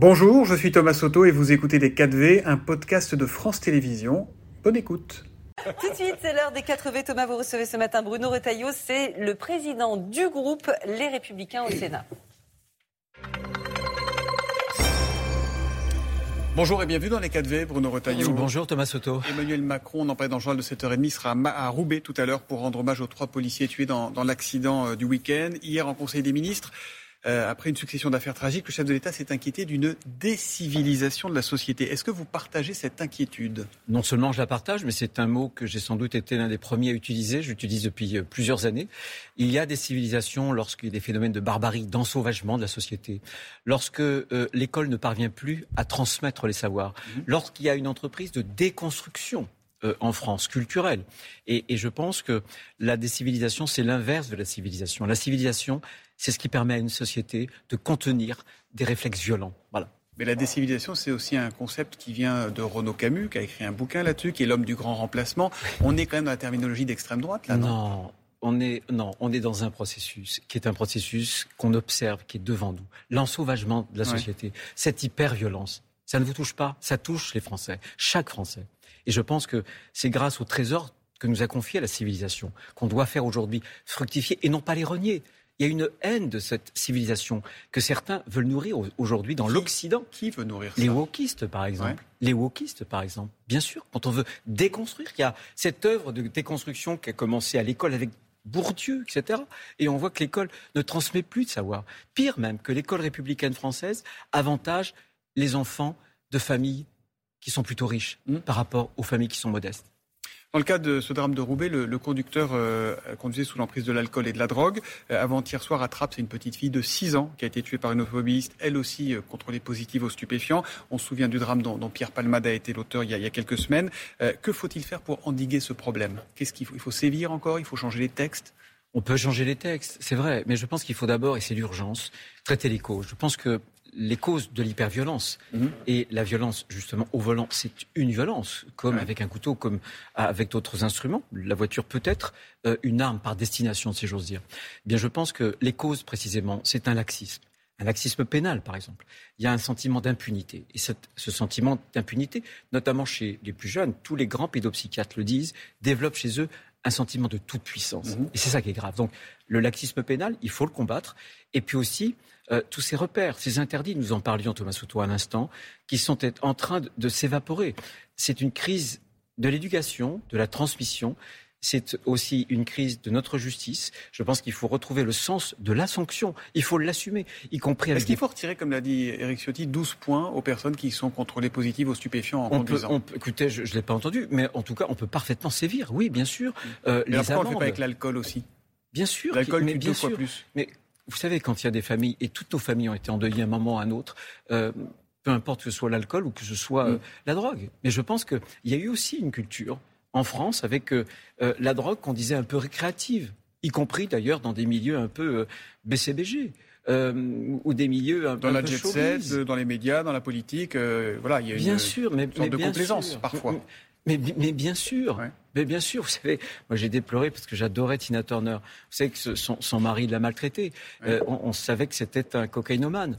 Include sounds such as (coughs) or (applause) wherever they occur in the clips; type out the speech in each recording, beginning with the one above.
Bonjour, je suis Thomas Soto et vous écoutez Les 4V, un podcast de France Télévisions. Bonne écoute. Tout de suite, c'est l'heure des 4V. Thomas, vous recevez ce matin Bruno Retailleau, c'est le président du groupe Les Républicains au Sénat. Bonjour et bienvenue dans les 4V, Bruno Retailleau. Bonjour Thomas Soto. Emmanuel Macron, on en parlait dans le journal de 7h30, sera à Roubaix tout à l'heure pour rendre hommage aux trois policiers tués dans, dans l'accident euh, du week-end. Hier en Conseil des ministres, euh, après une succession d'affaires tragiques, le chef de l'État s'est inquiété d'une décivilisation de la société. Est-ce que vous partagez cette inquiétude? Non seulement je la partage, mais c'est un mot que j'ai sans doute été l'un des premiers à utiliser. Je l'utilise depuis euh, plusieurs années. Il y a des civilisations lorsqu'il y a des phénomènes de barbarie, d'ensauvagement de la société, lorsque euh, l'école ne parvient plus à transmettre les savoirs, mmh. lorsqu'il y a une entreprise de déconstruction euh, en France, culturelle. Et, et, je pense que la décivilisation, c'est l'inverse de la civilisation. La civilisation, c'est ce qui permet à une société de contenir des réflexes violents. Voilà. Mais la décivilisation, c'est aussi un concept qui vient de Renaud Camus, qui a écrit un bouquin là-dessus, qui est l'homme du grand remplacement. On est quand même dans la terminologie d'extrême droite, là, non, non on est, non, on est dans un processus qui est un processus qu'on observe, qui est devant nous. L'ensauvagement de la société, cette hyper-violence, ça ne vous touche pas, ça touche les Français, chaque Français. Et je pense que c'est grâce au trésor que nous a confié la civilisation qu'on doit faire aujourd'hui fructifier et non pas les renier. Il y a une haine de cette civilisation que certains veulent nourrir aujourd'hui dans l'Occident. Qui veut nourrir ça Les wokistes, par exemple. Les wokistes, par exemple. Bien sûr, quand on veut déconstruire, il y a cette œuvre de déconstruction qui a commencé à l'école avec Bourdieu, etc. Et on voit que l'école ne transmet plus de savoir. Pire même, que l'école républicaine française avantage les enfants de familles qui sont plutôt riches mmh. par rapport aux familles qui sont modestes. Dans le cas de ce drame de Roubaix, le, conducteur euh, conduisait sous l'emprise de l'alcool et de la drogue. Euh, avant-hier soir, à Trappes, c'est une petite fille de 6 ans qui a été tuée par une automobiliste, elle aussi euh, contrôlée positive aux stupéfiants. On se souvient du drame dont, Pierre Palmade a été l'auteur il, y a quelques semaines. que faut-il faire pour endiguer ce problème? Qu'est-ce qu'il faut Il faut sévir encore? Il faut changer les textes? On peut changer les textes, c'est vrai, mais je pense qu'il faut d'abord, et c'est l'urgence, traiter les causes. Je pense que les causes de l'hyperviolence. Mhm. Et la violence, justement, au volant, c'est une violence, comme avec un couteau, comme avec d'autres instruments. La voiture peut être euh, une arme par destination, si j'ose dire. Eh bien, je pense que les causes, précisément, c'est un laxisme. Un laxisme pénal, par exemple. Il y a un sentiment d'impunité. Et ce sentiment d'impunité, notamment chez les plus jeunes, tous les grands pédopsychiatres le disent, développe chez eux un sentiment de toute puissance. Mhm. Et c'est ça qui est grave. Donc, le laxisme pénal, il faut le combattre. Et puis aussi, euh, tous ces repères, ces interdits, nous en parlions Thomas Soto à l'instant, qui sont en train de, s'évaporer. C'est une crise de l'éducation, de la transmission. C'est aussi une crise de notre justice. Je pense qu'il faut retrouver le sens de la sanction. Il faut l'assumer, y compris avec. Est-ce qu'il faut retirer, comme l'a dit Eric Ciotti, 12 points aux personnes qui sont contrôlées positives aux stupéfiants en conduisant Écoutez, je ne l'ai pas entendu, mais en tout cas, on peut parfaitement sévir. Oui, bien sûr. Euh, mais pourquoi on ne fait pas avec l'alcool aussi? Bien sûr. L'alcool, mais bien sûr. plus. Mais vous savez, quand il y a des familles, et toutes nos familles ont été endeuillées à un moment ou à un autre, euh, peu importe que ce soit l'alcool ou que ce soit euh, mm. la drogue. Mais je pense qu'il y a eu aussi une culture en France avec euh, la drogue qu'on disait un peu récréative, y compris d'ailleurs dans des milieux un peu BCBG. ou des milieux un dans la jet set, dans les médias, dans la politique, voilà, il y a bien une sûr, mais, sorte de complaisance parfois. Mais, mais, bien sûr, mais bien sûr, vous savez, moi j'ai déploré parce que j'adorais Tina Turner. Vous savez que son, son mari l'a maltraité. Euh, on, savait que c'était un cocaïnomane.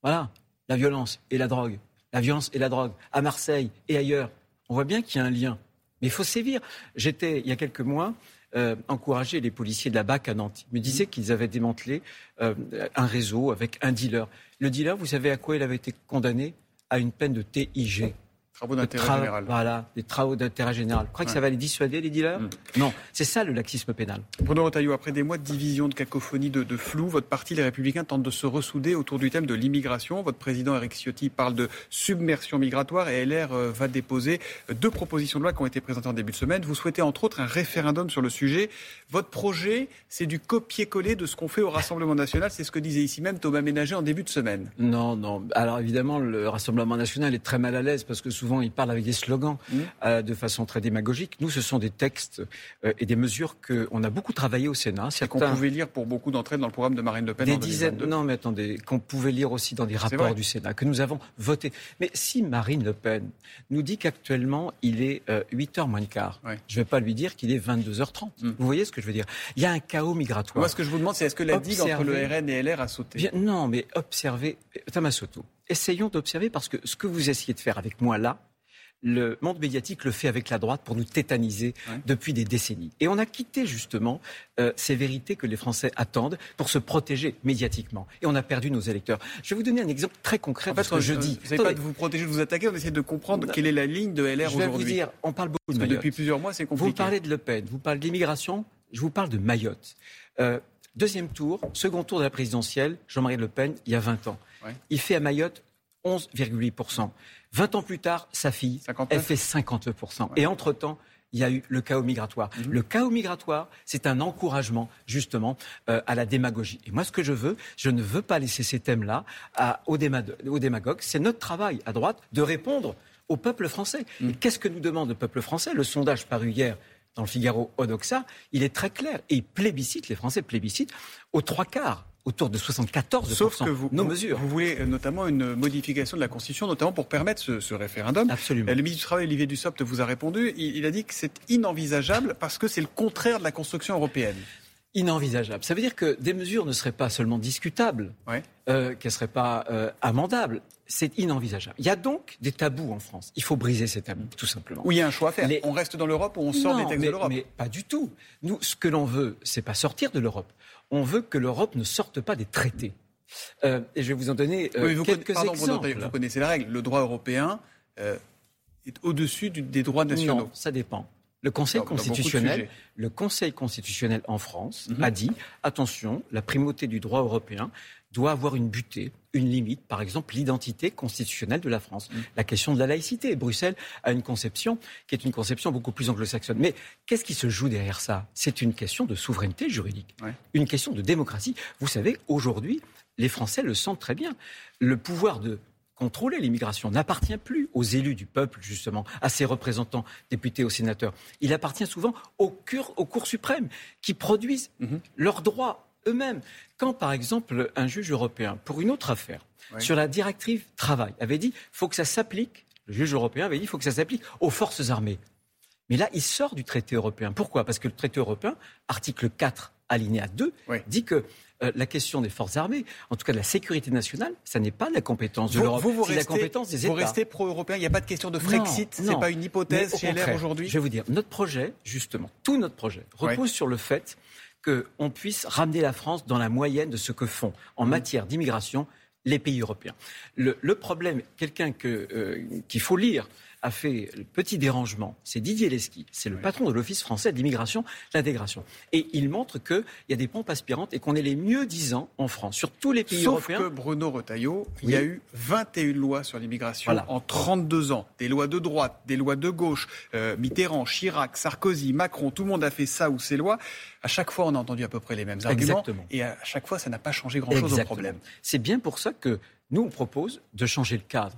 Voilà, la violence et la drogue. La violence et la drogue, à Marseille et ailleurs. On voit bien qu'il y a un lien. Mais il faut sévir. J'étais, il y a quelques mois, euh, encourager les policiers de la BAC à Nantes. Ils me disaient qu'ils avaient démantelé euh, un réseau avec un dealer. Le dealer, vous savez à quoi il avait été condamné? À une peine de TIG. Travaux d'intérêt général. Voilà, des travaux d'intérêt général. Vous croyez que ça va les dissuader, les dealers mm. Non, c'est ça le laxisme pénal. Bruno Retailleau, après des mois de division, de cacophonie, de, flou, votre parti, les Républicains, tente de se ressouder autour du thème de l'immigration. Votre président, Eric Ciotti, parle de submersion migratoire et LR euh, va déposer deux propositions de loi qui ont été présentées en début de semaine. Vous souhaitez entre autres un référendum sur le sujet. Votre projet, c'est du copier-coller de ce qu'on fait au Rassemblement national. C'est ce que disait ici même Thomas Ménager en début de semaine. Non, non. Alors évidemment, le Rassemblement national est très mal à l'aise parce que souvent, il parle avec des slogans mmh. euh, de façon très démagogique. Nous, ce sont des textes euh, et des mesures qu'on a beaucoup travaillé au Sénat. Certains... Qu'on pouvait lire pour beaucoup d'entre elles dans le programme de Marine Le Pen des dizaines, Non, mais attendez, qu'on pouvait lire aussi dans des rapports du Sénat, que nous avons voté. Mais si Marine Le Pen nous dit qu'actuellement, il est 8h euh, moins de quart, je ne vais pas lui dire qu'il est 22h30. Mmh. Vous voyez ce que je veux dire? Il y a un chaos migratoire. Moi, ce que je vous demande, c'est est-ce que la digue entre le RN et LR a sauté? Non, mais observez, Thomas essayons d'observer parce que ce que vous essayez de faire avec moi là, le monde médiatique le fait avec la droite pour nous tétaniser depuis des décennies. Et on a quitté justement euh, ces vérités que les Français attendent pour se protéger médiatiquement. Et on a perdu nos électeurs. Je vais vous donner un exemple très concret en fait, que je dis. Vous savez pas de vous protéger, de vous attaquer, on essaie de comprendre quelle est la ligne de LR aujourd'hui. Je vais vous dire, on parle beaucoup de Mayotte. Depuis plusieurs mois, c'est compliqué. Vous parlez de Le Pen, vous parlez de l'immigration, je vous parle de Mayotte. Euh, deuxième tour, second tour de la présidentielle, Jean-Marie Le Pen, il y a 20 ans. Il fait à Mayotte 11,8%. 20 ans plus tard, sa fille, elle fait 52%. Et entre-temps, il y a eu le chaos migratoire. Mhm. Le chaos migratoire, c'est un encouragement justement euh, à la démagogie. Et moi, ce que je veux, je ne veux pas laisser ces thèmes-là aux, démagogues. C'est notre travail à droite de répondre au peuple français. Mhm. Et qu'est-ce que nous demande le peuple français? Le sondage paru hier dans le Figaro Odoxa, il est très clair. Et il plébiscite, les Français plébiscitent aux trois quarts autour de 74 Sauf que vous, nos mesures. Vous voulez euh, notamment une modification de la Constitution, notamment pour permettre ce, référendum. Absolument. Euh, le ministre du Travail, Olivier Dussopt, vous a répondu. Il, a dit que c'est inenvisageable parce que c'est le contraire de la construction européenne. Inenvisageable. Ça veut dire que des mesures ne seraient pas seulement discutables, euh, qu'elles ne seraient pas amendables. C'est inenvisageable. Il y a donc des tabous en France. Il faut briser ces tabous, tout simplement. Oui, il y a un choix à faire. On reste dans l'Europe ou on sort des textes de l'Europe Mais pas du tout. Nous, ce que l'on veut, c'est pas sortir de l'Europe on veut que l'Europe ne sorte pas des traités. Euh, et je vais vous en donner euh, quelques exemples. vous connaissez la règle. Le droit européen euh, est au-dessus des droits nationaux. Non, ça dépend. Le Conseil constitutionnel, le Conseil constitutionnel en France mhm. a dit attention, la primauté du droit européen doit avoir une butée, une limite, par exemple l'identité constitutionnelle de la France. Mm. La question de la laïcité. Bruxelles a une conception qui est une conception beaucoup plus anglo-saxonne. Mais qu'est-ce qui se joue derrière ça? C'est une question de souveraineté juridique, une question de démocratie. Vous savez, aujourd'hui, les Français le sentent très bien. Le pouvoir de contrôler l'immigration n'appartient plus aux élus du peuple, justement, à ses représentants, députés ou sénateurs. Il appartient souvent aux, aux cours suprêmes qui produisent mm-hmm. leurs droits eux-mêmes. Quand, par exemple, un juge européen, pour une autre affaire, sur la directive travail, avait dit faut que ça s'applique, le juge européen avait dit faut que ça s'applique aux forces armées. Mais là, il sort du traité européen. Pourquoi? Parce que le traité européen, article 4, alinéa 2, dit que euh, la question des forces armées, en tout cas de la sécurité nationale, ça n'est pas la compétence de l'Europe, c'est la compétence des États. Vous restez pro-européen, il n'y a pas de question de Frexit, ce n'est pas une hypothèse chez LR aujourd'hui Je vais vous dire, notre projet, justement, tout notre projet, repose sur le fait qu'on puisse ramener la France dans la moyenne de ce que font en mmh. matière d'immigration les pays européens. Le, problème, quelqu'un euh, qu'il faut lire, a fait le petit dérangement, c'est Didier Lesky, c'est le patron de l'Office français de l'immigration, l'intégration. Et il montre qu'il y a des pompes aspirantes et qu'on est les mieux disants en France, sur tous les pays européens. Sauf que Bruno Retailleau, il y a eu 21 lois sur l'immigration en 32 ans. Des lois de droite, des lois de gauche, euh, Mitterrand, Chirac, Sarkozy, Macron, tout le monde a fait ça ou ces lois. À chaque fois, on a entendu à peu près les mêmes arguments. Exactement. Et à chaque fois, ça n'a pas changé grand-chose au problème. C'est bien pour ça que nous, on propose de changer le cadre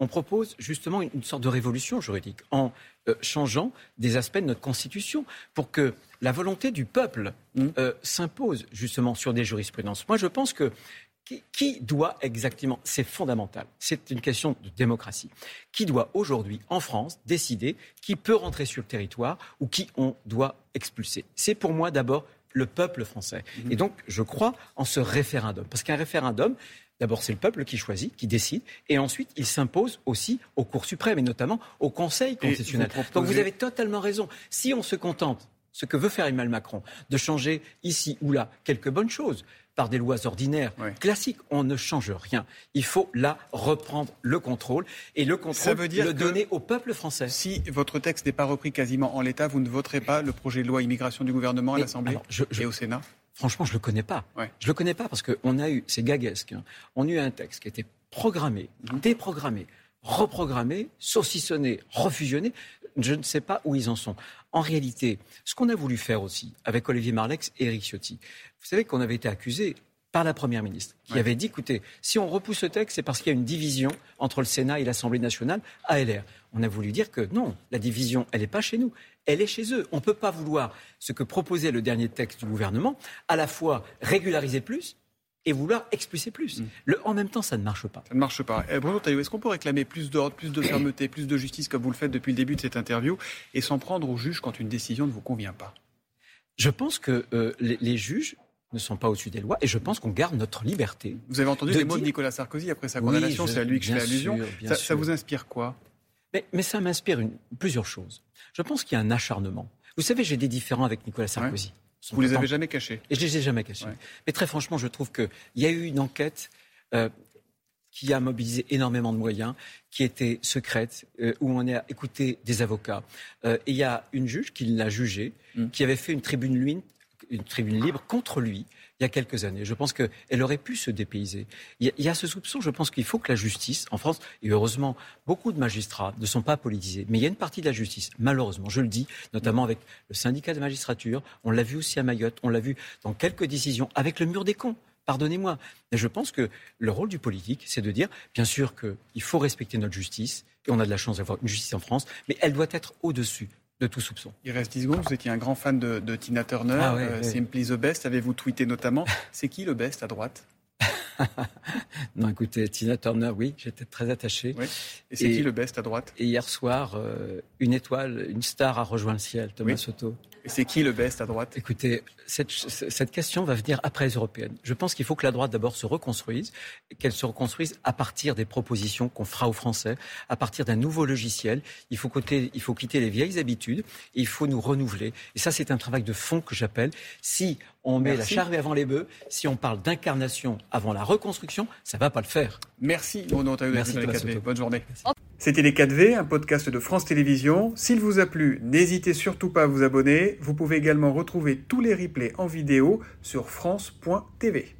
on propose justement une, sorte de révolution juridique en euh, changeant des aspects de notre Constitution pour que la volonté du peuple mmh. euh, s'impose justement sur des jurisprudences. Moi, je pense que qui, doit exactement, c'est fondamental, c'est une question de démocratie, qui doit aujourd'hui en France décider qui peut rentrer sur le territoire ou qui on doit expulser C'est pour moi d'abord le peuple français. Mmh. Et donc, je crois en ce référendum. Parce qu'un référendum, D'abord, c'est le peuple qui choisit, qui décide, et ensuite, il s'impose aussi aux cours suprêmes et notamment au Conseil constitutionnel. Donc vous avez totalement raison. Si on se contente, ce que veut faire Emmanuel Macron, de changer ici ou là quelques bonnes choses par des lois ordinaires classiques, on ne change rien. Il faut là reprendre le contrôle et le contrôle le donner au peuple français. Si votre texte n'est pas repris quasiment en l'état, vous ne voterez pas le projet de loi immigration du gouvernement à l'Assemblée et au Sénat? Franchement, je ne le connais pas. Je Je le connais pas parce qu'on a eu, c'est gaguesque, hein. on a eu un texte qui était programmé, mhm. déprogrammé, reprogrammé, saucissonné, refusionné. Je ne sais pas où ils en sont. En réalité, ce qu'on a voulu faire aussi avec Olivier Marlex et Eric Ciotti, vous savez qu'on avait été accusé par la Première ministre, qui avait dit, écoutez, si on repousse ce texte, c'est parce qu'il y a une division entre le Sénat et l'Assemblée nationale à LR. On a voulu dire que non, la division, elle n'est pas chez nous, elle est chez eux. On ne peut pas vouloir ce que proposait le dernier texte du gouvernement, à la fois régulariser plus et vouloir expulser plus. Mm. Le, en même temps, ça ne marche pas. Ça ne marche pas. Eh, Bruno Taillot, est-ce qu'on peut réclamer plus d'ordre, plus de fermeté, (coughs) plus de justice, comme vous le faites depuis le début de cette interview, et s'en prendre au juge quand une décision ne vous convient pas? Je pense que euh, les, juges ne sont pas au-dessus des lois et je pense qu'on garde notre liberté. Vous avez entendu les mots de Nicolas Sarkozy après sa condamnation, c'est à lui que je fais allusion. Ça, ça, vous inspire quoi? Mais, mais, ça m'inspire plusieurs choses. Je pense qu'il y a un acharnement. Vous savez, j'ai des différends avec Nicolas Sarkozy. Vous ne les avez jamais cachés Et je ne les ai jamais cachés. Mais très franchement, je trouve qu'il y a eu une enquête euh, qui a mobilisé énormément de moyens, qui était secrète, euh, où on a écouté des avocats. Euh, et il y a une juge qui l'a jugé, mm. qui avait fait une tribune, une tribune libre contre lui il y a quelques années. Je pense qu'elle aurait pu se dépayser. Il y, a, ce soupçon, je pense qu'il faut que la justice, en France, et heureusement, beaucoup de magistrats ne sont pas politisés, mais il y a une partie de la justice, malheureusement, je le dis, notamment avec le syndicat de magistrature, on l'a vu aussi à Mayotte, on l'a vu dans quelques décisions, avec le mur des cons. Pardonnez-moi. Mais je pense que le rôle du politique, c'est de dire, bien sûr qu'il faut respecter notre justice, et on a de la chance d'avoir une justice en France, mais elle doit être au-dessus de tout soupçon. Il reste 10 secondes. Vous étiez un grand fan de, Tina Turner. Ah euh, Simply the Best. Avez-vous tweeté notamment C'est qui le best à droite? (laughs) non, écoutez, Tina Turner, oui, j'étais très attaché. Et c'est qui le best à droite? Et hier soir, euh, une étoile, une star a rejoint le ciel, Thomas Soto. Et c'est qui le best à droite? Écoutez, cette, cette, question va venir après les européennes. Je pense qu'il faut que la droite d'abord se reconstruise, qu'elle se reconstruise à partir des propositions qu'on fera aux Français, à partir d'un nouveau logiciel. Il faut, il faut quitter les vieilles habitudes et il faut nous renouveler. Et ça, c'est un travail de fond que j'appelle. Si on met la charrue avant les bœufs, si on parle d'incarnation avant la reconstruction, ça ne va pas le faire. Merci, Merci Bonne journée. C'était Les 4V, un podcast de France Télévisions. S'il vous a plu, n'hésitez surtout pas à vous abonner. Vous pouvez également retrouver tous les replays en vidéo sur France.tv.